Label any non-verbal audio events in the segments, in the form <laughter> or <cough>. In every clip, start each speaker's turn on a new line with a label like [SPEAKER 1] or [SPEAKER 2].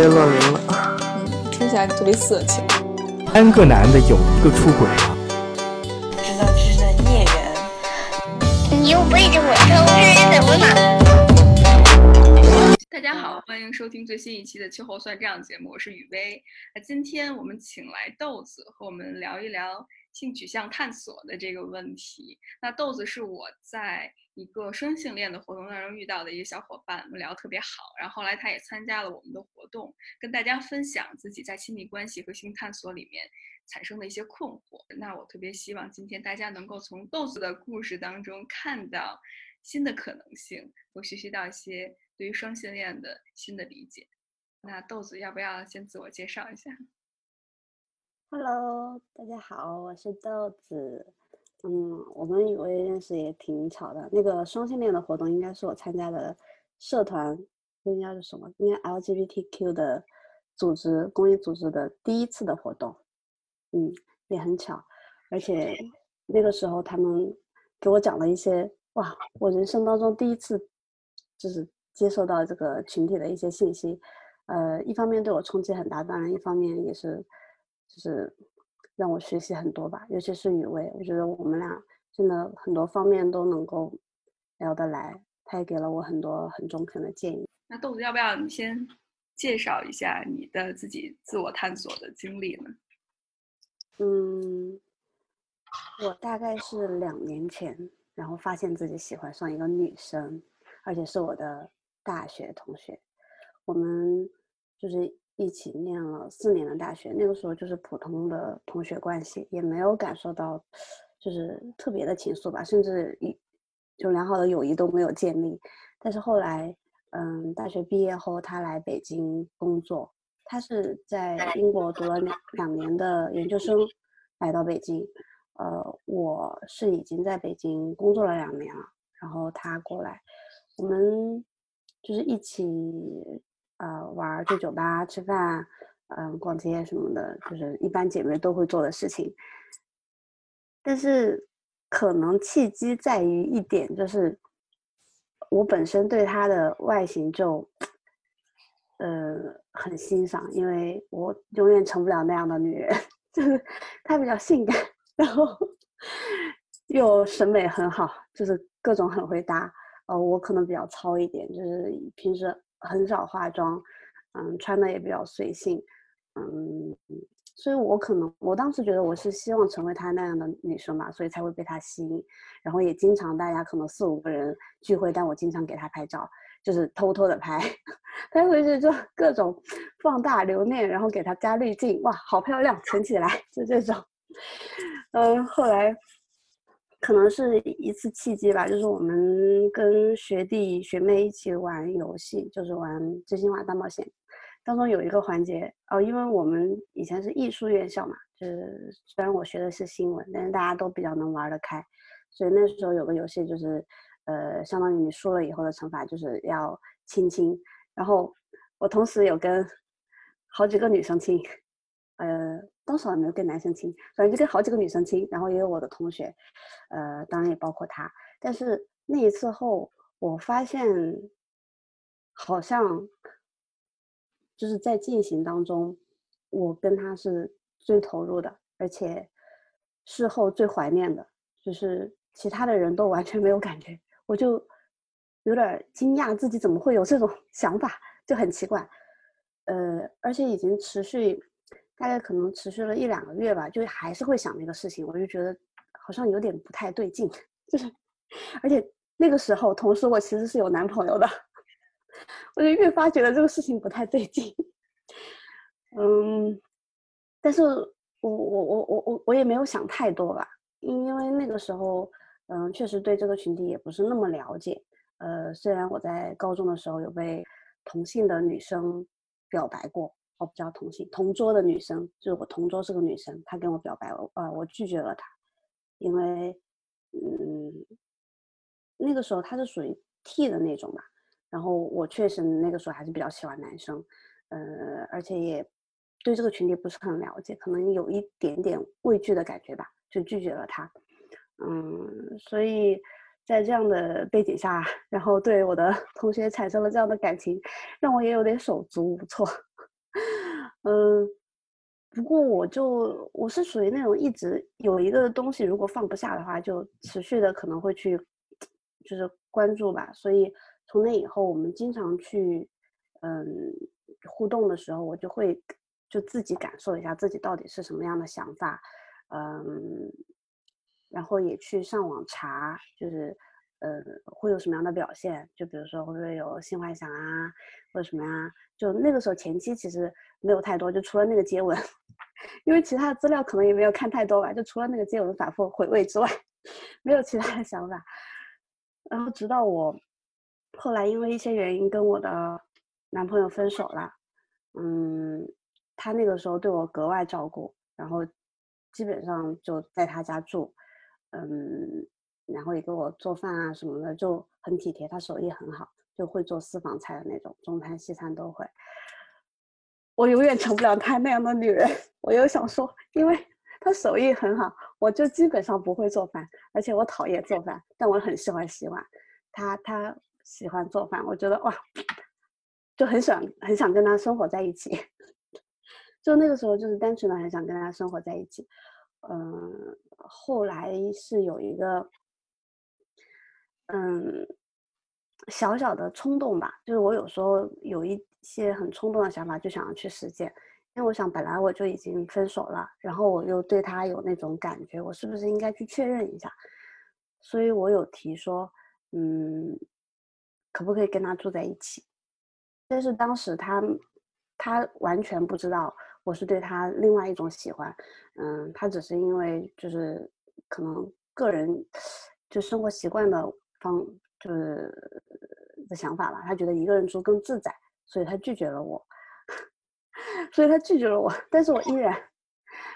[SPEAKER 1] 越乱伦了。
[SPEAKER 2] 嗯，听起来特别色情。
[SPEAKER 1] 三个男的有一个出轨了。
[SPEAKER 3] 知道是在孽缘。
[SPEAKER 4] 你又背着我偷吃，怎么嘛？
[SPEAKER 5] 大家好，欢迎收听最新一期的《秋后算账》节目，我是雨薇。那今天我们请来豆子和我们聊一聊性取向探索的这个问题。那豆子是我在一个双性恋的活动当中遇到的一个小伙伴，我们聊得特别好。然后后来他也参加了我们的活动，跟大家分享自己在亲密关系和性探索里面产生的一些困惑。那我特别希望今天大家能够从豆子的故事当中看到新的可能性，和学习到一些。对于双性恋的新的理解，那豆子要不要先自我介绍一下
[SPEAKER 6] ？Hello，大家好，我是豆子。嗯，我们以为认识也挺巧的。那个双性恋的活动应该是我参加的社团，应该是什么？应该 LGBTQ 的组织公益组织的第一次的活动。嗯，也很巧，而且那个时候他们给我讲了一些哇，我人生当中第一次就是。接受到这个群体的一些信息，呃，一方面对我冲击很大，当然一方面也是，就是让我学习很多吧。尤其是雨薇，我觉得我们俩真的很多方面都能够聊得来，他也给了我很多很中肯的建议。
[SPEAKER 5] 那豆子，要不要你先介绍一下你的自己自我探索的经历呢？
[SPEAKER 6] 嗯，我大概是两年前，然后发现自己喜欢上一个女生，而且是我的。大学同学，我们就是一起念了四年的大学。那个时候就是普通的同学关系，也没有感受到就是特别的情愫吧，甚至一就良好的友谊都没有建立。但是后来，嗯，大学毕业后，他来北京工作，他是在英国读了两两年的研究生，来到北京。呃，我是已经在北京工作了两年了，然后他过来，我们。就是一起，呃，玩去酒吧吃饭，嗯，逛街什么的，就是一般姐妹都会做的事情。但是，可能契机在于一点，就是我本身对她的外形就，呃，很欣赏，因为我永远成不了那样的女人。<laughs> 就是她比较性感，然后又审美很好，就是各种很会搭。呃，我可能比较糙一点，就是平时很少化妆，嗯，穿的也比较随性，嗯，所以我可能我当时觉得我是希望成为她那样的女生嘛，所以才会被她吸引，然后也经常大家可能四五个人聚会，但我经常给她拍照，就是偷偷的拍，<laughs> 拍回去就各种放大留念，然后给她加滤镜，哇，好漂亮，存起来，就这种，<laughs> 嗯，后来。可能是一次契机吧，就是我们跟学弟学妹一起玩游戏，就是玩《真心话大冒险》，当中有一个环节哦，因为我们以前是艺术院校嘛，就是虽然我学的是新闻，但是大家都比较能玩得开，所以那时候有个游戏就是，呃，相当于你输了以后的惩罚就是要亲亲，然后我同时有跟好几个女生亲，呃。多少没有跟男生亲，反正就跟好几个女生亲，然后也有我的同学，呃，当然也包括他。但是那一次后，我发现好像就是在进行当中，我跟他是最投入的，而且事后最怀念的，就是其他的人都完全没有感觉，我就有点惊讶自己怎么会有这种 <laughs> 想法，就很奇怪。呃，而且已经持续。大概可能持续了一两个月吧，就还是会想那个事情，我就觉得好像有点不太对劲，<laughs> 就是，而且那个时候，同时我其实是有男朋友的，<laughs> 我就越发觉得这个事情不太对劲。嗯，但是我我我我我我也没有想太多吧，因因为那个时候，嗯，确实对这个群体也不是那么了解。呃，虽然我在高中的时候有被同性的女生表白过。我比较同性，同桌的女生就是我同桌是个女生，她跟我表白，我呃我拒绝了她，因为嗯那个时候她是属于 T 的那种嘛，然后我确实那个时候还是比较喜欢男生，呃而且也对这个群体不是很了解，可能有一点点畏惧的感觉吧，就拒绝了他，嗯所以在这样的背景下，然后对我的同学产生了这样的感情，让我也有点手足无措。嗯，不过我就我是属于那种一直有一个东西，如果放不下的话，就持续的可能会去，就是关注吧。所以从那以后，我们经常去，嗯，互动的时候，我就会就自己感受一下自己到底是什么样的想法，嗯，然后也去上网查，就是呃会有什么样的表现，就比如说会不会有性幻想啊，或者什么呀？就那个时候前期其实没有太多，就除了那个接吻，<laughs> 因为其他的资料可能也没有看太多吧，就除了那个接吻反复回味之外，<laughs> 没有其他的想法。然后直到我后来因为一些原因跟我的男朋友分手了，嗯，他那个时候对我格外照顾，然后基本上就在他家住，嗯，然后也给我做饭啊什么的，就很体贴，他手艺很好，就会做私房菜的那种，中餐西餐都会。我永远成不了他那样的女人。<laughs> 我又想说，因为他手艺很好，我就基本上不会做饭，而且我讨厌做饭，但我很喜欢洗碗。他他喜欢做饭，我觉得哇，就很想很想跟他生活在一起。<laughs> 就那个时候，就是单纯的很想跟他生活在一起。嗯，后来是有一个嗯小小的冲动吧，就是我有时候有一些很冲动的想法，就想要去实践。因为我想，本来我就已经分手了，然后我又对他有那种感觉，我是不是应该去确认一下？所以我有提说，嗯，可不可以跟他住在一起？但是当时他他完全不知道我是对他另外一种喜欢，嗯，他只是因为就是可能个人就生活习惯的方就是的想法吧，他觉得一个人住更自在，所以他拒绝了我。<laughs> 所以他拒绝了我，但是我依然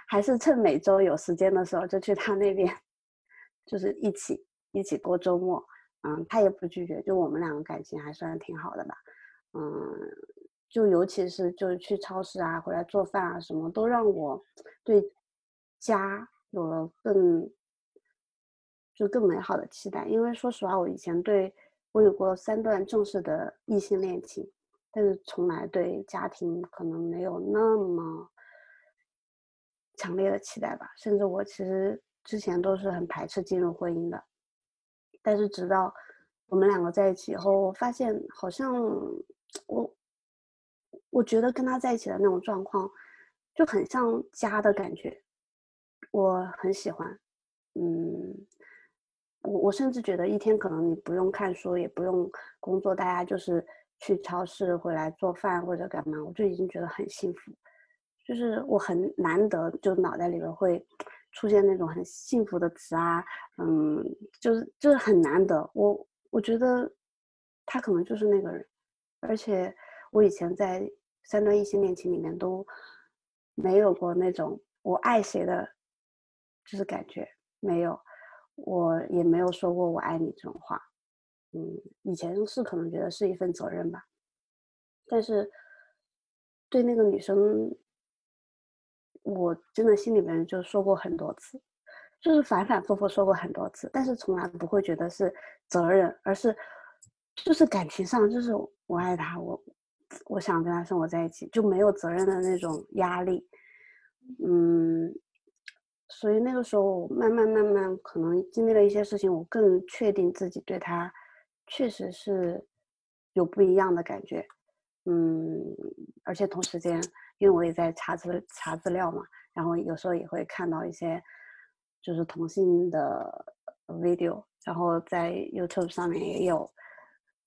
[SPEAKER 6] 还是趁每周有时间的时候就去他那边，就是一起一起过周末。嗯，他也不拒绝，就我们两个感情还算挺好的吧。嗯，就尤其是就是去超市啊，回来做饭啊，什么都让我对家有了更就更美好的期待。因为说实话，我以前对我有过三段正式的异性恋情。但是从来对家庭可能没有那么强烈的期待吧，甚至我其实之前都是很排斥进入婚姻的。但是直到我们两个在一起以后，我发现好像我我觉得跟他在一起的那种状况就很像家的感觉，我很喜欢。嗯，我我甚至觉得一天可能你不用看书，也不用工作，大家就是。去超市回来做饭或者干嘛，我就已经觉得很幸福。就是我很难得，就脑袋里边会出现那种很幸福的词啊，嗯，就是就是很难得。我我觉得他可能就是那个人，而且我以前在三段异性恋情里面都没有过那种我爱谁的，就是感觉没有，我也没有说过我爱你这种话。嗯，以前是可能觉得是一份责任吧，但是对那个女生，我真的心里面就说过很多次，就是反反复复说过很多次，但是从来不会觉得是责任，而是就是感情上就是我爱他，我我想跟他生活在一起，就没有责任的那种压力。嗯，所以那个时候慢慢慢慢，可能经历了一些事情，我更确定自己对他。确实是有不一样的感觉，嗯，而且同时间，因为我也在查资查资料嘛，然后有时候也会看到一些就是同性的 video，然后在 YouTube 上面也有，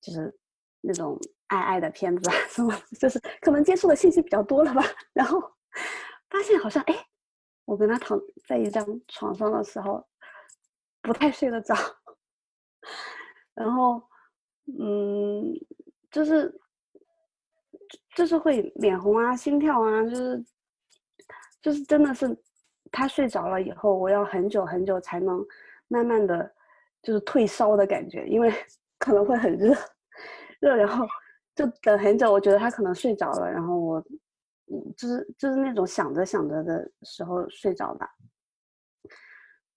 [SPEAKER 6] 就是那种爱爱的片子啊什么，就是可能接触的信息比较多了吧，然后发现好像哎，我跟他躺在一张床上的时候，不太睡得着。然后，嗯，就是，就是会脸红啊，心跳啊，就是，就是真的是，他睡着了以后，我要很久很久才能慢慢的就是退烧的感觉，因为 <laughs> 可能会很热，<laughs> 热，然后就等很久，我觉得他可能睡着了，然后我，就是就是那种想着想着的时候睡着吧。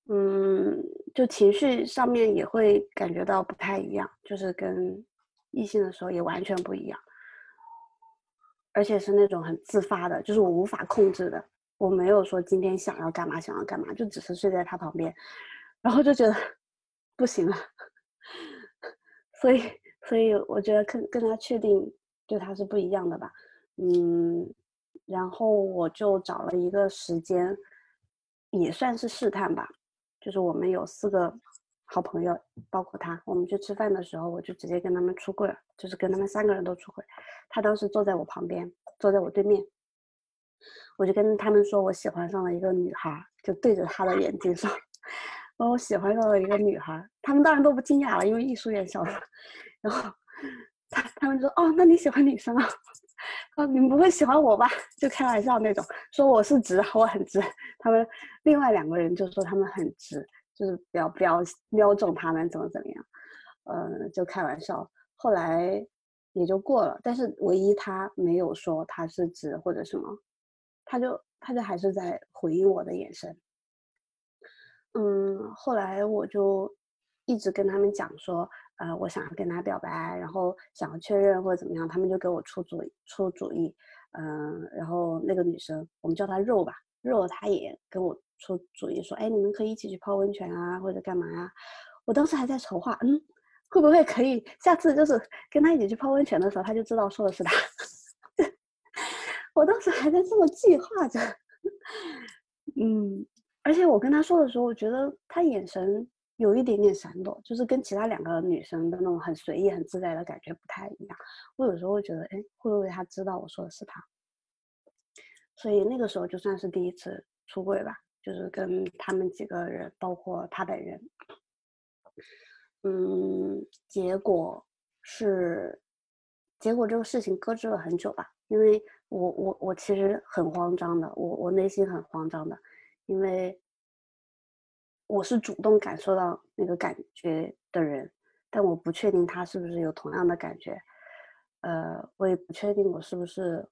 [SPEAKER 6] 嗯，就情绪上面也会感觉到不太一样，就是跟异性的时候也完全不一样。而且是那种很自发的，就是我无法控制的。我没有说今天想要干嘛想要干嘛，就只是睡在他旁边，然后就觉得不行了，<laughs> 所以所以我觉得跟跟他确定对他是不一样的吧，嗯，然后我就找了一个时间，也算是试探吧，就是我们有四个好朋友，包括他，我们去吃饭的时候，我就直接跟他们出柜了，就是跟他们三个人都出柜，他当时坐在我旁边，坐在我对面。我就跟他们说，<laughs> 我喜欢上了一个女孩，就对着他的眼睛说，我喜欢上了一个女孩。他们当然都不惊讶了，因为艺术院校的。<laughs> 然后他他们说，哦，那你喜欢女生啊？啊，你们不会喜欢我吧？<laughs> 就开玩笑那种，说我是直，<laughs> 我很直。他们另外两个人就说他们很直，就是不要不要瞄中他们怎么怎么样，呃，就开玩笑。后来也就过了，但是唯一他没有说他是直或者什么。他就他就还是在回应我的眼神，嗯，后来我就一直跟他们讲说，呃，我想要跟他表白，然后想要确认或者怎么样，他们就给我出主出主意，嗯，然后那个女生，我们叫她肉吧，肉，她也给我出主意说，哎，你们可以一起去泡温泉啊，或者干嘛呀？我当时还在筹划，嗯，会不会可以下次就是跟他一起去泡温泉的时候，他就知道说的是他。<laughs> 我当时还在这么计划着，<laughs> 嗯，而且我跟他说的时候，我觉得他眼神有一点点闪躲，就是跟其他两个女生的那种很随意、很自在的感觉不太一样。我有时候会觉得，哎，会不会他知道我说的是他？所以那个时候就算是第一次出柜吧，就是跟他们几个人，包括他本人，嗯，结果是，结果这个事情搁置了很久吧，因为。我我我其实很慌张的，我我内心很慌张的，因为我是主动感受到那个感觉的人，但我不确定他是不是有同样的感觉，呃，我也不确定我是不是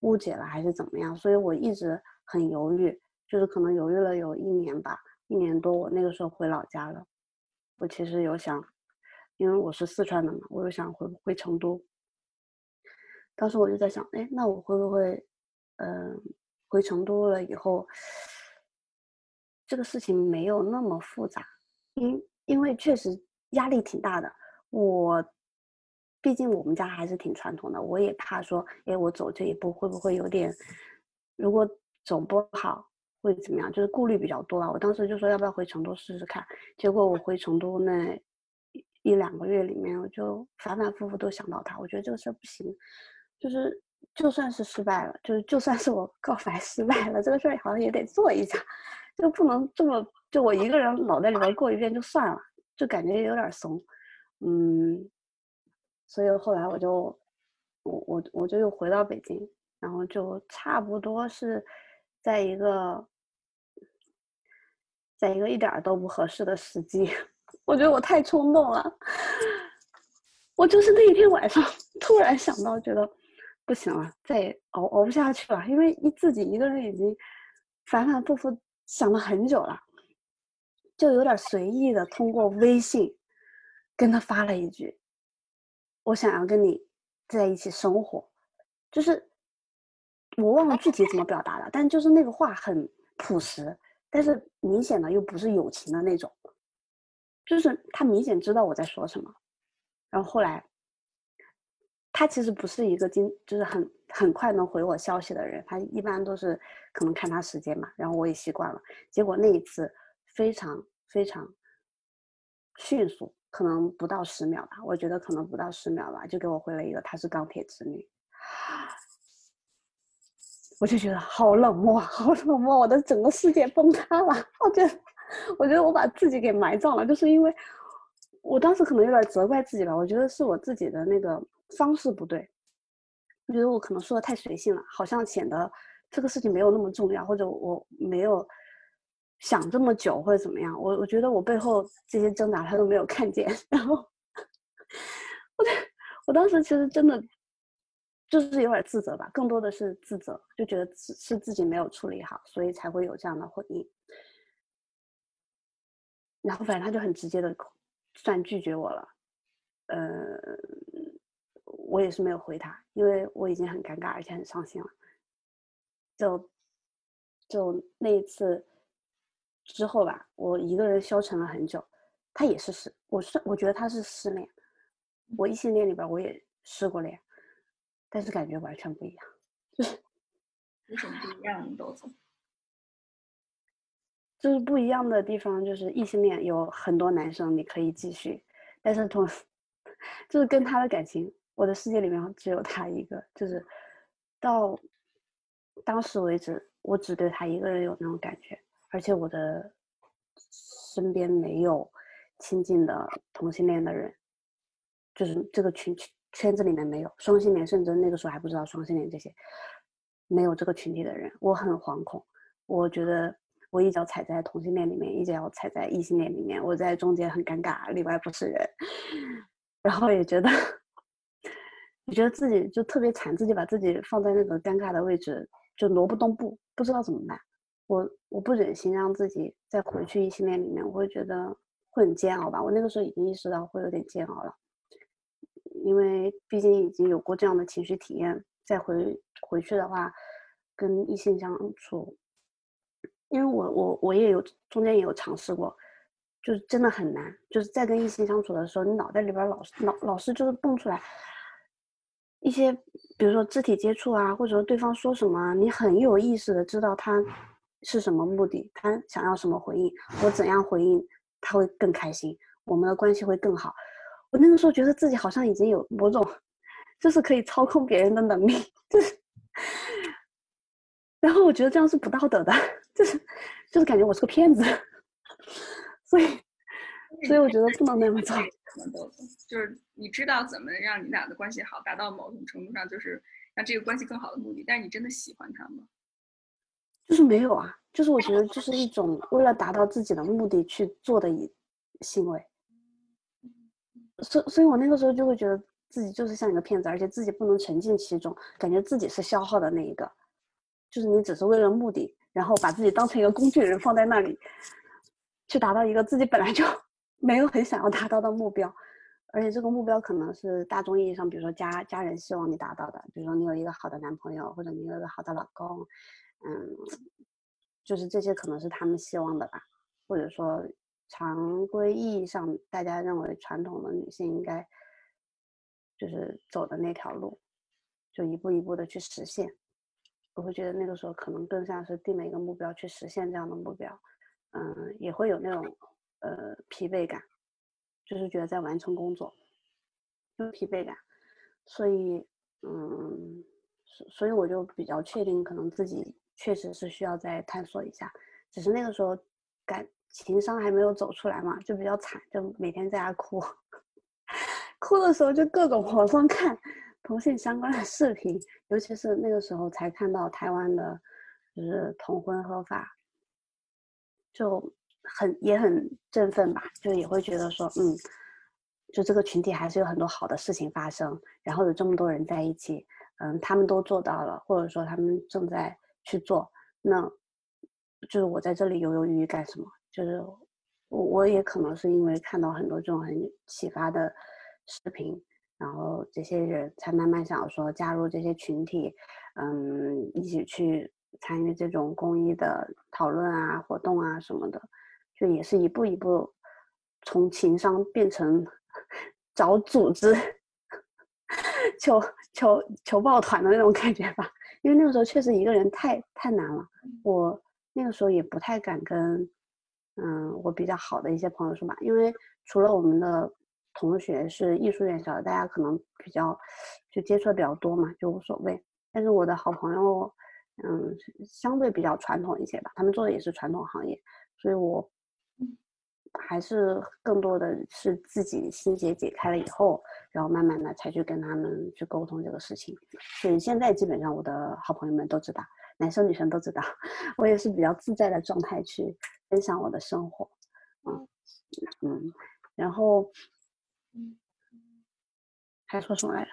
[SPEAKER 6] 误解了还是怎么样，所以我一直很犹豫，就是可能犹豫了有一年吧，一年多，我那个时候回老家了，我其实有想，因为我是四川的嘛，我又想回回成都。当时我就在想，哎，那我会不会，嗯，回成都了以后，这个事情没有那么复杂，因因为确实压力挺大的。我，毕竟我们家还是挺传统的，我也怕说，哎，我走这一步会不会有点，如果走不好会怎么样？就是顾虑比较多啊。我当时就说要不要回成都试试看，结果我回成都那一两个月里面，我就反反复复都想到他，我觉得这个事儿不行。就是，就算是失败了，就是就算是我告白失败了，这个事儿好像也得做一下，就不能这么就我一个人脑袋里边过一遍就算了，就感觉有点怂，嗯，所以后来我就，我我我就又回到北京，然后就差不多是在一个，在一个一点都不合适的时机，我觉得我太冲动了，我就是那一天晚上突然想到，觉得。不行了，再也熬熬不下去了，因为一自己一个人已经反反复复想了很久了，就有点随意的通过微信跟他发了一句：“我想要跟你在一起生活。”就是我忘了具体怎么表达了，但就是那个话很朴实，但是明显的又不是友情的那种，就是他明显知道我在说什么，然后后来。他其实不是一个经，就是很很快能回我消息的人。他一般都是可能看他时间嘛，然后我也习惯了。结果那一次非常非常迅速，可能不到十秒吧，我觉得可能不到十秒吧，就给我回了一个“她是钢铁直女”。我就觉得好冷漠，好冷漠，我的整个世界崩塌了。我觉得，我觉得我把自己给埋葬了，就是因为我当时可能有点责怪自己吧。我觉得是我自己的那个。方式不对，我觉得我可能说的太随性了，好像显得这个事情没有那么重要，或者我没有想这么久，或者怎么样。我我觉得我背后这些挣扎他都没有看见，<laughs> 然后我我当时其实真的就是有点自责吧，更多的是自责，就觉得是是自己没有处理好，所以才会有这样的回应。然后反正他就很直接的算拒绝我了，呃。我也是没有回他，因为我已经很尴尬，而且很伤心了。就就那一次之后吧，我一个人消沉了很久。他也是失，我是我觉得他是失恋。我异性恋里边我也失过恋，但是感觉完全不一样。就 <laughs> 是
[SPEAKER 5] 有什么不一样？豆子？
[SPEAKER 6] 就是不一样的地方，就是异性恋有很多男生你可以继续，但是同 <laughs> 就是跟他的感情，我的世界里面只有他一个，就是到当时为止，我只对他一个人有那种感觉，而且我的身边没有亲近的同性恋的人，就是这个群圈子里面没有双性恋，甚至那个时候还不知道双性恋这些，没有这个群体的人，我很惶恐，我觉得。我一脚踩在同性恋里面，一脚踩在异性恋里面，我在中间很尴尬，里外不是人。<laughs> 然后也觉得，也觉得自己就特别惨，自己把自己放在那个尴尬的位置，就挪不动步，不知道怎么办。我我不忍心让自己再回去异性恋里面，我会觉得会很煎熬吧。我那个时候已经意识到会有点煎熬了，因为毕竟已经有过这样的情绪体验，再回回去的话，跟异性相处。因为我我我也有中间也有尝试过，就是真的很难。就是在跟异性相处的时候，你脑袋里边老是老老是就是蹦出来一些，比如说肢体接触啊，或者说对方说什么，你很有意识的知道他是什么目的，他想要什么回应，我怎样回应他会更开心，我们的关系会更好。我那个时候觉得自己好像已经有某种就是可以操控别人的能力，就是，<laughs> 然后我觉得这样是不道德的。就是就是感觉我是个骗子，<laughs> 所以所以我觉得不能那么做。
[SPEAKER 5] 就是你知道怎么让你俩的关系好，达到某种程度上就是让这个关系更好的目的，但是你真的喜欢他吗？
[SPEAKER 6] 就是没有啊，就是我觉得 <laughs> 就是一种为了达到自己的目的去做的一行为。所所以，我那个时候就会觉得自己就是像一个骗子，而且自己不能沉浸其中，感觉自己是消耗的那一个，就是你只是为了目的。然后把自己当成一个工具人放在那里，去达到一个自己本来就没有很想要达到的目标，而且这个目标可能是大众意义上，比如说家家人希望你达到的，比如说你有一个好的男朋友，或者你有一个好的老公，嗯，就是这些可能是他们希望的吧，或者说常规意义上大家认为传统的女性应该就是走的那条路，就一步一步的去实现。我会觉得那个时候可能更像是定了一个目标去实现这样的目标，嗯，也会有那种呃疲惫感，就是觉得在完成工作，有疲惫感，所以嗯，所以我就比较确定，可能自己确实是需要再探索一下，只是那个时候感情商还没有走出来嘛，就比较惨，就每天在家哭，<laughs> 哭的时候就各种网上看。同性相关的视频，尤其是那个时候才看到台湾的，就是同婚合法，就很也很振奋吧，就也会觉得说，嗯，就这个群体还是有很多好的事情发生，然后有这么多人在一起，嗯，他们都做到了，或者说他们正在去做，那就是我在这里犹犹豫豫干什么？就是我我也可能是因为看到很多这种很启发的视频。然后这些人才慢慢想说加入这些群体，嗯，一起去参与这种公益的讨论啊、活动啊什么的，就也是一步一步从情商变成找组织、求求求抱团的那种感觉吧。因为那个时候确实一个人太太难了，我那个时候也不太敢跟嗯我比较好的一些朋友说吧，因为除了我们的。同学是艺术院校的，大家可能比较就接触的比较多嘛，就无所谓。但是我的好朋友，嗯，相对比较传统一些吧，他们做的也是传统行业，所以我还是更多的是自己心结解开了以后，然后慢慢的才去跟他们去沟通这个事情。所以现在基本上我的好朋友们都知道，男生女生都知道，<laughs> 我也是比较自在的状态去分享我的生活，嗯嗯，然后。还说什么来着？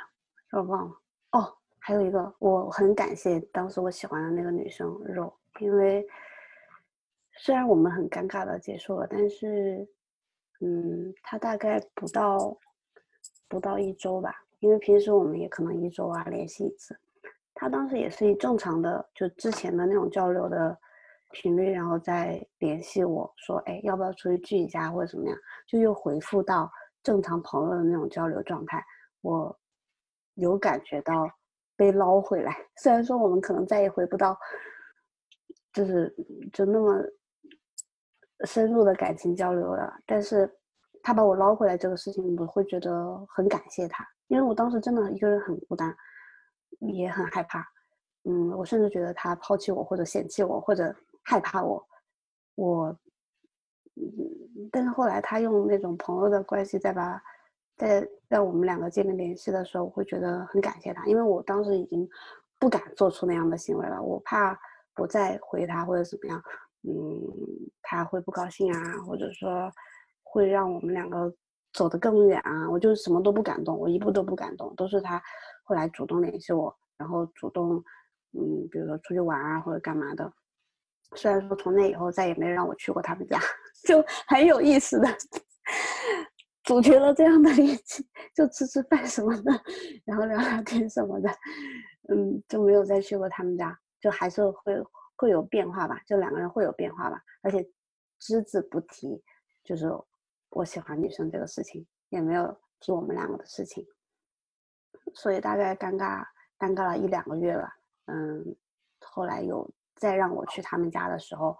[SPEAKER 6] 我忘了。哦，还有一个，我很感谢当时我喜欢的那个女生肉，因为虽然我们很尴尬的结束了，但是，嗯，他大概不到不到一周吧，因为平时我们也可能一周啊联系一次。他当时也是以正常的就之前的那种交流的频率，然后再联系我说，哎，要不要出去聚一下或者怎么样，就又回复到正常朋友的那种交流状态。我有感觉到被捞回来，<laughs> 虽然说我们可能再也回不到，就是就那么深入的感情交流了，但是他把我捞回来这个事情，我会觉得很感谢他，因为我当时真的一个人很孤单。也很害怕，嗯，我甚至觉得他抛弃我，或者嫌弃我，或者害怕我，我，嗯，但是后来他用那种朋友的关系再把，在让我们两个建立联系的时候，我会觉得很感谢他，因为我当时已经不敢做出那样的行为了，我怕我再回他或者怎么样，嗯，他会不高兴啊，或者说会让我们两个走得更远啊，我就什么都不敢动，我一步都不敢动，都是他。后来主动联系我，然后主动，嗯，比如说出去玩啊或者干嘛的。虽然说从那以后再也没让我去过他们家，<laughs> 就很有意思的组成了这样的联系，就吃吃饭什么的，然后聊聊天什么的，嗯，就没有再去过他们家，就还是会会有变化吧，就两个人会有变化吧，而且只字不提，就是我喜欢女生这个事情，也没有提我们两个的事情。所以大概尴尬尴尬了一两个月吧，嗯，后来有再让我去他们家的时候，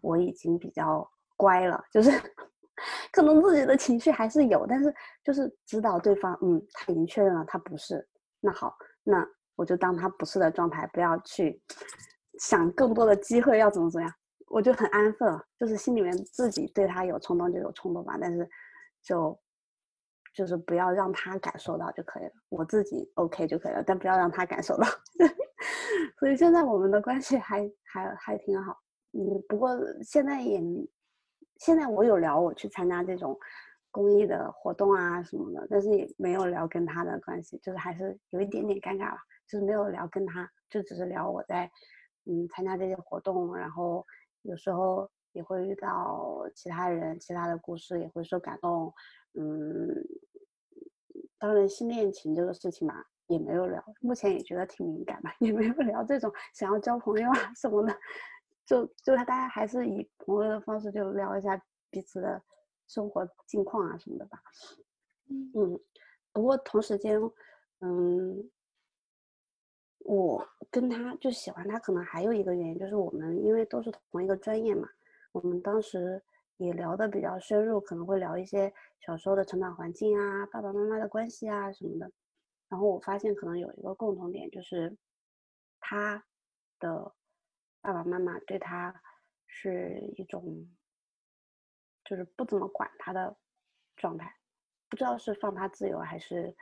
[SPEAKER 6] 我已经比较乖了，就是 <laughs> 可能自己的情绪还是有，但是就是指导对方，嗯，他已经确认了他不是，那好，那我就当他不是的状态，不要去想更多的机会要怎么怎么样，我就很安分，就是心里面自己对他有冲动就有冲动吧，但是就。就是不要让他感受到就可以了，我自己 OK 就可以了，但不要让他感受到。<laughs> 所以现在我们的关系还还还挺好，嗯，不过现在也，现在我有聊我去参加这种公益的活动啊什么的，但是也没有聊跟他的关系，就是还是有一点点尴尬吧，就是没有聊跟他，就只是聊我在嗯参加这些活动，然后有时候也会遇到其他人，其他的故事也会受感动。嗯，当然，新恋情这个事情嘛，也没有聊。目前也觉得挺敏感嘛，也没有聊这种想要交朋友啊什么的。就就大家还是以朋友的方式就聊一下彼此的生活近况啊什么的吧。嗯，不过同时间，嗯，我跟他就喜欢他，可能还有一个原因就是我们因为都是同一个专业嘛，我们当时。也聊的比较深入，可能会聊一些小时候的成长环境啊，爸爸妈妈的关系啊什么的。然后我发现可能有一个共同点，就是他的爸爸妈妈对他是一种，就是不怎么管他的状态，不知道是放他自由还是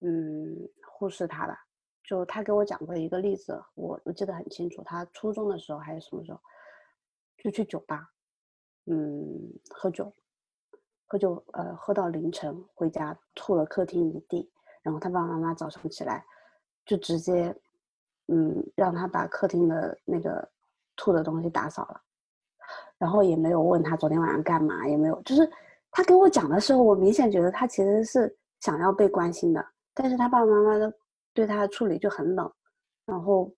[SPEAKER 6] 嗯忽视他吧。就他给我讲过一个例子，我我记得很清楚，他初中的时候还是什么时候，就去酒吧。嗯，喝酒，喝酒，呃，喝到凌晨回家，吐了客厅一地。然后他爸爸妈妈早上起来，就直接，嗯，让他把客厅的那个吐的东西打扫了。然后也没有问他昨天晚上干嘛，也没有，就是他跟我讲的时候，我明显觉得他其实是想要被关心的，但是他爸爸妈妈的对他的处理就很冷。然后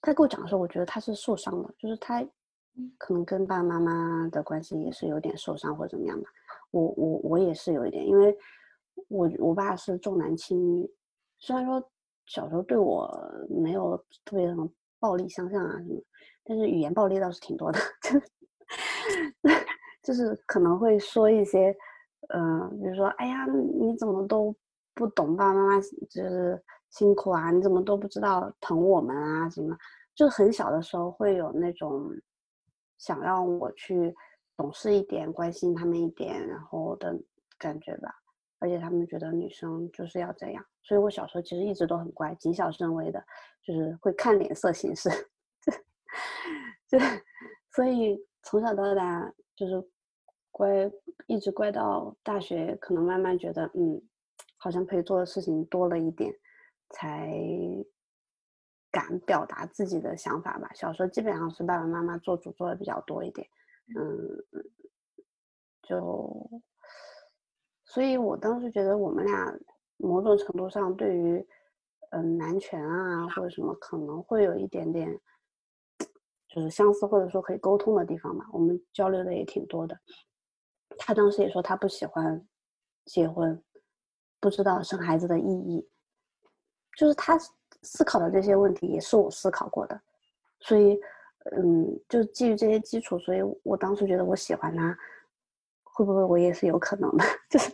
[SPEAKER 6] 他跟我讲的时候，我觉得他是受伤了，就是他。可能跟爸爸妈妈的关系也是有点受伤或者怎么样吧。我我我也是有一点，因为我我爸是重男轻女，虽然说小时候对我没有特别什么暴力相向啊什么，但是语言暴力倒是挺多的，<laughs> <laughs> 就是可能会说一些，嗯，比如说，哎呀，你怎么都不懂爸爸妈妈就是辛苦啊？你怎么都不知道疼我们啊？什么？就是很小的时候会有那种。想让我去懂事一点，关心他们一点，然后的感觉吧。而且他们觉得女生就是要这样，所以我小时候其实一直都很乖，谨小慎微的，就是会看脸色行事。<laughs> 就所以从小到大就是乖，一直乖到大学，可能慢慢觉得，嗯，好像可以做的事情多了一点，才。敢表达自己的想法吧。小时候基本上是爸爸妈妈做主做的比较多一点，嗯，就，所以我当时觉得我们俩某种程度上对于嗯男权啊或者什么可能会有一点点就是相似或者说可以沟通的地方吧，我们交流的也挺多的。他当时也说他不喜欢结婚，不知道生孩子的意义，就是他思考的这些问题也是我思考过的，所以嗯，就基于这些基础，所以我当时觉得我喜欢他，会不会我也是有可能的，<laughs> 就是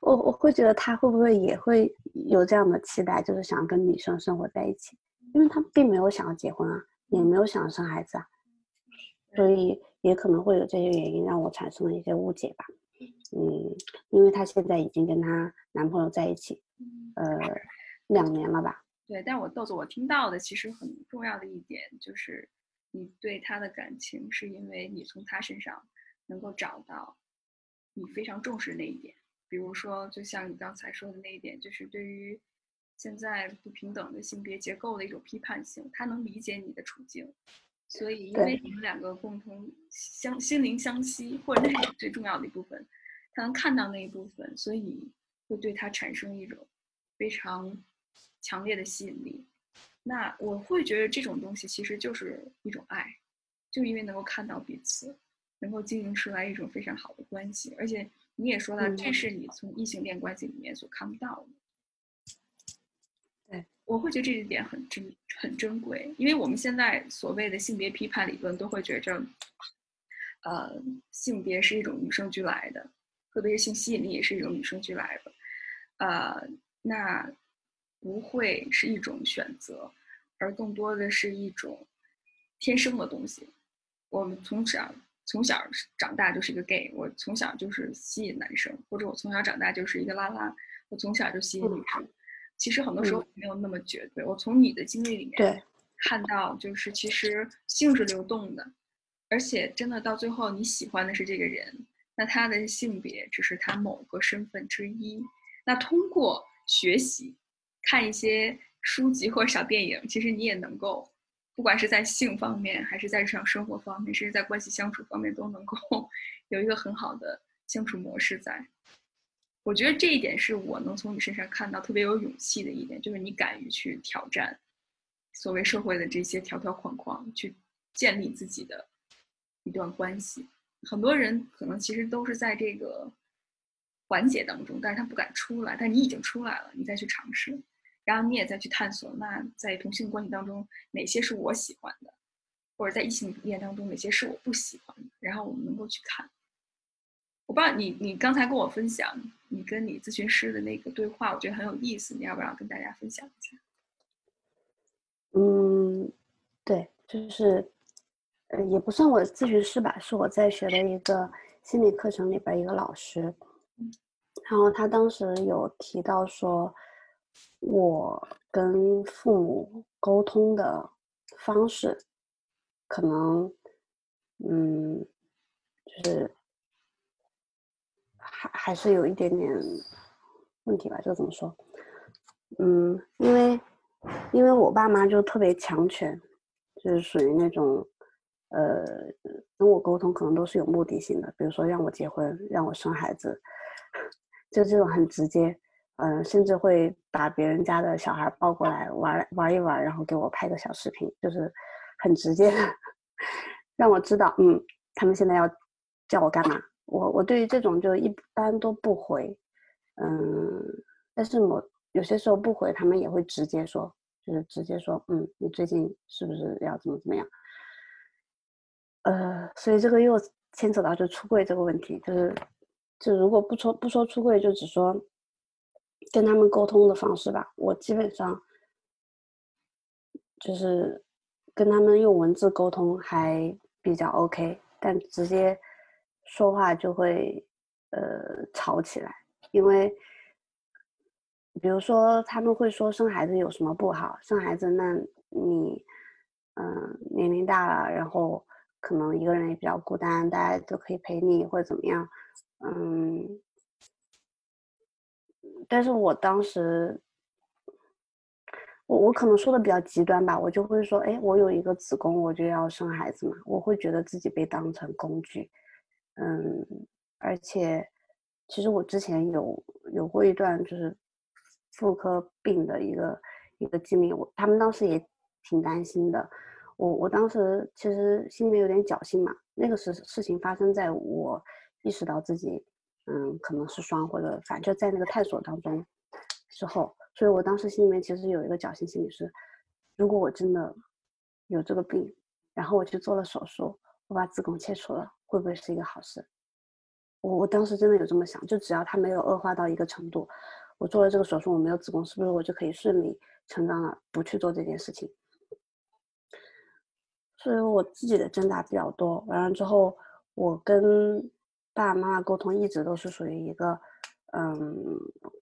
[SPEAKER 6] 我我会觉得他会不会也会有这样的期待，就是想跟女生生活在一起，因为他并没有想要结婚啊。也没有想要生孩子啊，所以也可能会有这些原因让我产生了一些误解吧。嗯，因为她现在已经跟她男朋友在一起，呃，两年了吧？
[SPEAKER 5] 对，但我豆子，我听到的其实很重要的一点就是，你对他的感情是因为你从他身上能够找到你非常重视那一点，比如说，就像你刚才说的那一点，就是对于。现在不平等的性别结构的一种批判性，他能理解你的处境，所以因为你们两个共同相心灵相吸，或者那是最重要的一部分，他能看到那一部分，所以会对他产生一种非常强烈的吸引力。那我会觉得这种东西其实就是一种爱，就因为能够看到彼此，能够经营出来一种非常好的关系，而且你也说了，这是你从异性恋关系里面所看不到的。对我会觉得这一点很珍很珍贵，因为我们现在所谓的性别批判理论都会觉着，呃，性别是一种与生俱来的，特别是性吸引力也是一种与生俱来的，呃，那不会是一种选择，而更多的是一种天生的东西。我们从小从小长大就是一个 gay，我从小就是吸引男生，或者我从小长大就是一个拉拉，我从小就吸引女生。其实很多时候没有那么绝对。我从你的经历里面看到，就是其实性是流动的，而且真的到最后你喜欢的是这个人，那他的性别只是他某个身份之一。那通过学习、看一些书籍或者小电影，其实你也能够，不管是在性方面，还是在日常生活方面，甚至在关系相处方面，都能够 <laughs> 有一个很好的相处模式在。我觉得这一点是我能从你身上看到特别有勇气的一点，就是你敢于去挑战所谓社会的这些条条框框，去建立自己的一段关系。很多人可能其实都是在这个环节当中，但是他不敢出来。但你已经出来了，你再去尝试，然后你也再去探索。那在同性关系当中，哪些是我喜欢的，或者在异性恋当中哪些是我不喜欢的，然后我们能够去看。我不知道你，你刚才跟我分享你跟你咨询师的那个对话，我觉得很有意思，你要不要跟大家分享一下？
[SPEAKER 6] 嗯，对，就是，呃，也不算我咨询师吧，是我在学的一个心理课程里边一个老师，然后他当时有提到说，我跟父母沟通的方式，可能，嗯，就是。还还是有一点点问题吧，这个怎么说？嗯，因为因为我爸妈就特别强权，就是属于那种，呃，跟我沟通可能都是有目的性的，比如说让我结婚，让我生孩子，<laughs> 就这种很直接，嗯，甚至会把别人家的小孩抱过来玩玩一玩，然后给我拍个小视频，就是很直接，<laughs> 让我知道，嗯，他们现在要叫我干嘛。我我对于这种就一般都不回，嗯，但是我有些时候不回，他们也会直接说，就是直接说，嗯，你最近是不是要怎么怎么样？呃，所以这个又牵扯到就出柜这个问题，就是，就如果不说不说出柜，就只说跟他们沟通的方式吧，我基本上就是跟他们用文字沟通还比较 OK，但直接。说话就会，呃，吵起来，因为，比如说他们会说生孩子有什么不好？生孩子，那你，嗯，年龄大了，然后可能一个人也比较孤单，大家都可以陪你或者怎么样，嗯，但是我当时，我我可能说的比较极端吧，我就会说，哎，我有一个子宫，我就要生孩子嘛，我会觉得自己被当成工具。嗯，而且，其实我之前有有过一段就是妇科病的一个一个经历，我他们当时也挺担心的。我我当时其实心里面有点侥幸嘛，那个事事情发生在我意识到自己嗯可能是双或者反正就在那个探索当中之后，所以我当时心里面其实有一个侥幸心理是，如果我真的有这个病，然后我去做了手术，我把子宫切除了，会不会是一个好事？我我当时真的有这么想，就只要它没有恶化到一个程度，我做了这个手术，我没有子宫，是不是我就可以顺理成章的不去做这件事情？所以我自己的挣扎比较多。完了之后，我跟爸爸妈妈沟通一直都是属于一个，嗯，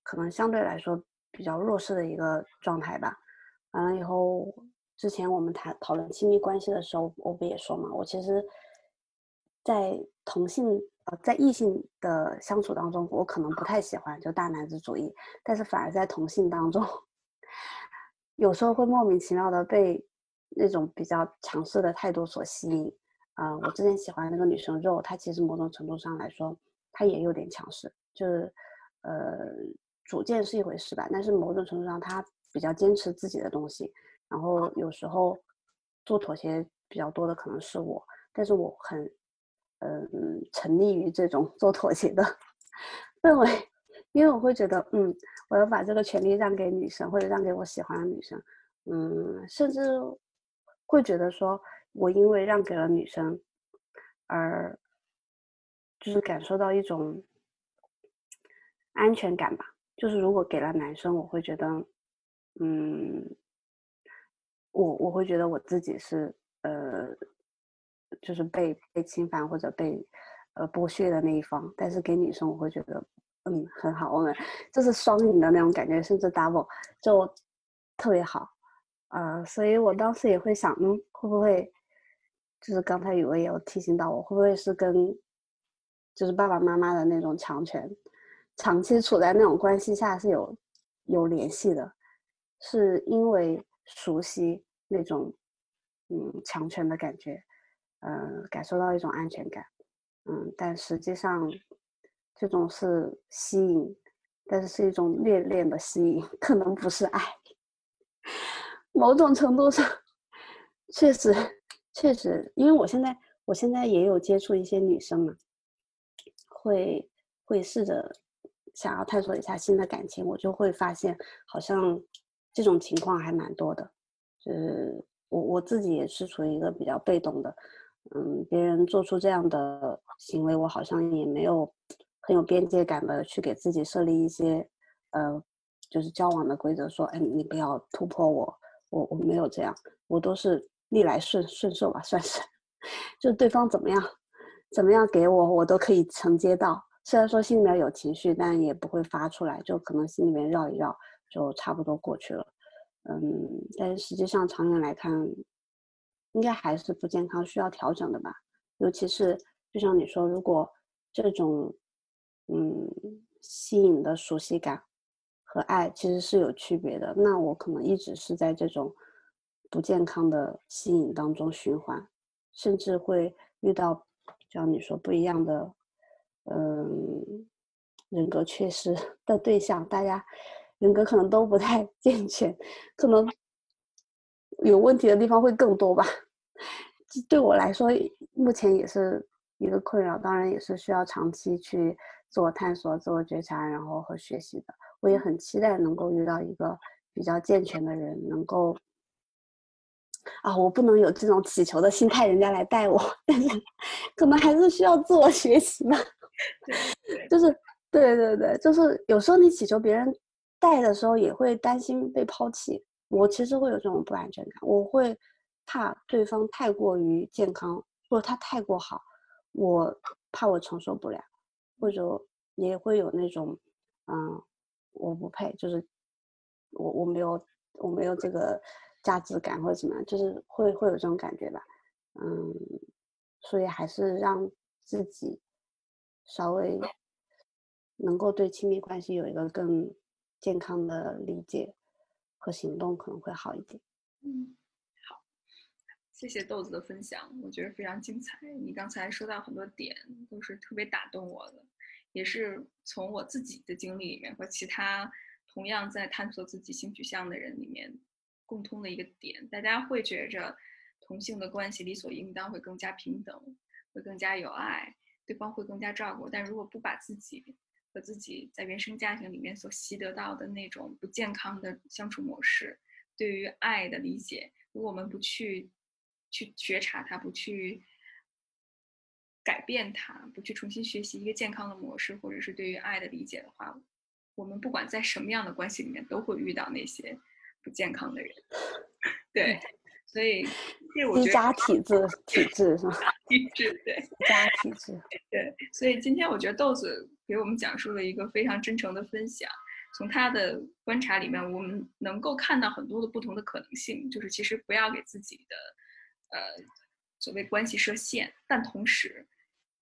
[SPEAKER 6] 可能相对来说比较弱势的一个状态吧。完了以后，之前我们谈讨论亲密关系的时候，我不也说嘛，我其实，在同性呃在异性的相处当中，我可能不太喜欢就大男子主义，但是反而在同性当中，<laughs> 有时候会莫名其妙的被。那种比较强势的态度所吸引，啊，我之前喜欢那个女生肉，她其实某种程度上来说，她也有点强势，就是，呃，主见是一回事吧，但是某种程度上她比较坚持自己的东西，然后有时候做妥协比较多的可能是我，但是我很，嗯，沉溺于这种 <laughs> 做妥协的 <laughs> 氛围，因为我会觉得，嗯，我要把这个权利让给女生，或者让给我喜欢的女生，嗯，甚至。会觉得说，我因为让给了女生，而就是感受到一种安全感吧。就是如果给了男生，我会觉得，嗯，我我会觉得我自己是呃，就是被被侵犯或者被呃剥削的那一方。但是给女生，我会觉得，嗯，很好，我们就是双赢的那种感觉，甚至 double 就特别好。呃，所以我当时也会想，嗯，会不会就是刚才雨薇也有提醒到我，会不会是跟就是爸爸妈妈的那种强权，长期处在那种关系下是有有联系的，是因为熟悉那种嗯强权的感觉，嗯，感受到一种安全感，嗯，但实际上这种是吸引，但是是一种恋恋的吸引，可能不是爱。某种程度上，确实，确实，因为我现在，我现在也有接触一些女生嘛，会会试着想要探索一下新的感情，我就会发现，好像这种情况还蛮多的。就是我我自己也是处于一个比较被动的，嗯，别人做出这样的行为，我好像也没有很有边界感的去给自己设立一些，呃，就是交往的规则，说，哎，你不要突破我。我我没有这样，我都是逆来顺顺受吧，算是，<laughs> 就对方怎么样，怎么样给我，我都可以承接到。虽然说心里面有情绪，但也不会发出来，就可能心里面绕一绕，就差不多过去了。嗯，但实际上长远来看，应该还是不健康，需要调整的吧。尤其是就像你说，如果这种嗯吸引的熟悉感。和爱其实是有区别的。那我可能一直是在这种不健康的吸引当中循环，甚至会遇到像你说不一样的，嗯，人格缺失 <laughs> 的对象。大家人格可能都不太 <laughs> 健全，可能有问题的地方会更多吧。对我来说，目前也是一个困扰。当然，也是需要长期去自我探索、自我觉察，然后和学习的。我也很期待能够遇到一个比较健全的人，能够啊，我不能有这种乞求的心态，人家来带我，<laughs> 但是可能还是需要自我学习吧。<laughs> 就是对对对，就是有时候你祈求别人带的时候，也会担心被抛弃。我其实会有这种不安全感，我会怕对方太过于健康，或者他太过好，我怕我承受不了，或者也会有那种嗯。我不配，就是我我没有我没有这个价值感或者怎么样，就是会会有这种感觉吧，嗯，所以还是让自己稍微能够对亲密关系有一个更健康的理解和行动，可能会好一点。
[SPEAKER 5] 嗯，好，谢谢豆子的分享，我觉得非常精彩。你刚才说到很多点，都是特别打动我的。也是从我自己的经历里面和其他同样在探索自己性取向的人里面共通的一个点，大家会觉着同性的关系理所应当会更加平等，会更加有爱，对方会更加照顾。但如果不把自己和自己在原生家庭里面所习得到的那种不健康的相处模式，对于爱的理解，如果我们不去去觉察它，不去改变它，不去重新学习一个健康的模式，或者是对于爱的理解的话，我们不管在什么样的关系里面，都会遇到那些不健康的人。<laughs> 对，所以这我觉得
[SPEAKER 6] 低加体质体质是吧？
[SPEAKER 5] 体质对。
[SPEAKER 6] 低加体质。<laughs>
[SPEAKER 5] 对，所以今天我觉得豆子给我们讲述了一个非常真诚的分享。从他的观察里面，我们能够看到很多的不同的可能性。就是其实不要给自己的呃所谓关系设限，但同时。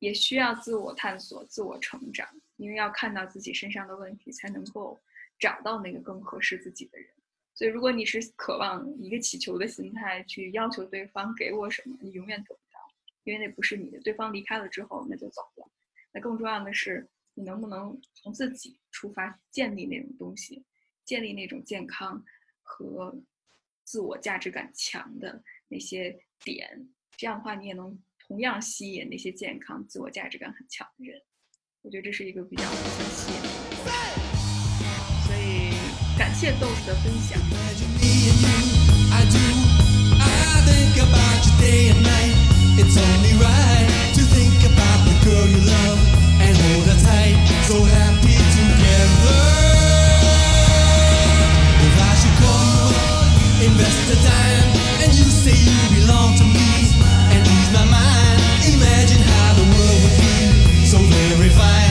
[SPEAKER 5] 也需要自我探索、自我成长，因为要看到自己身上的问题，才能够找到那个更合适自己的人。所以，如果你是渴望一个祈求的心态去要求对方给我什么，你永远得不到，因为那不是你的。对方离开了之后，那就走了。那更重要的是，你能不能从自己出发建立那种东西，建立那种健康和自我价值感强的那些点？这样的话，你也能。同样吸引那些健康自我价值感很强的人。我觉得这是一个比较互吸引的所以感谢豆子的分享。Invest the time and you say you belong to me. revive.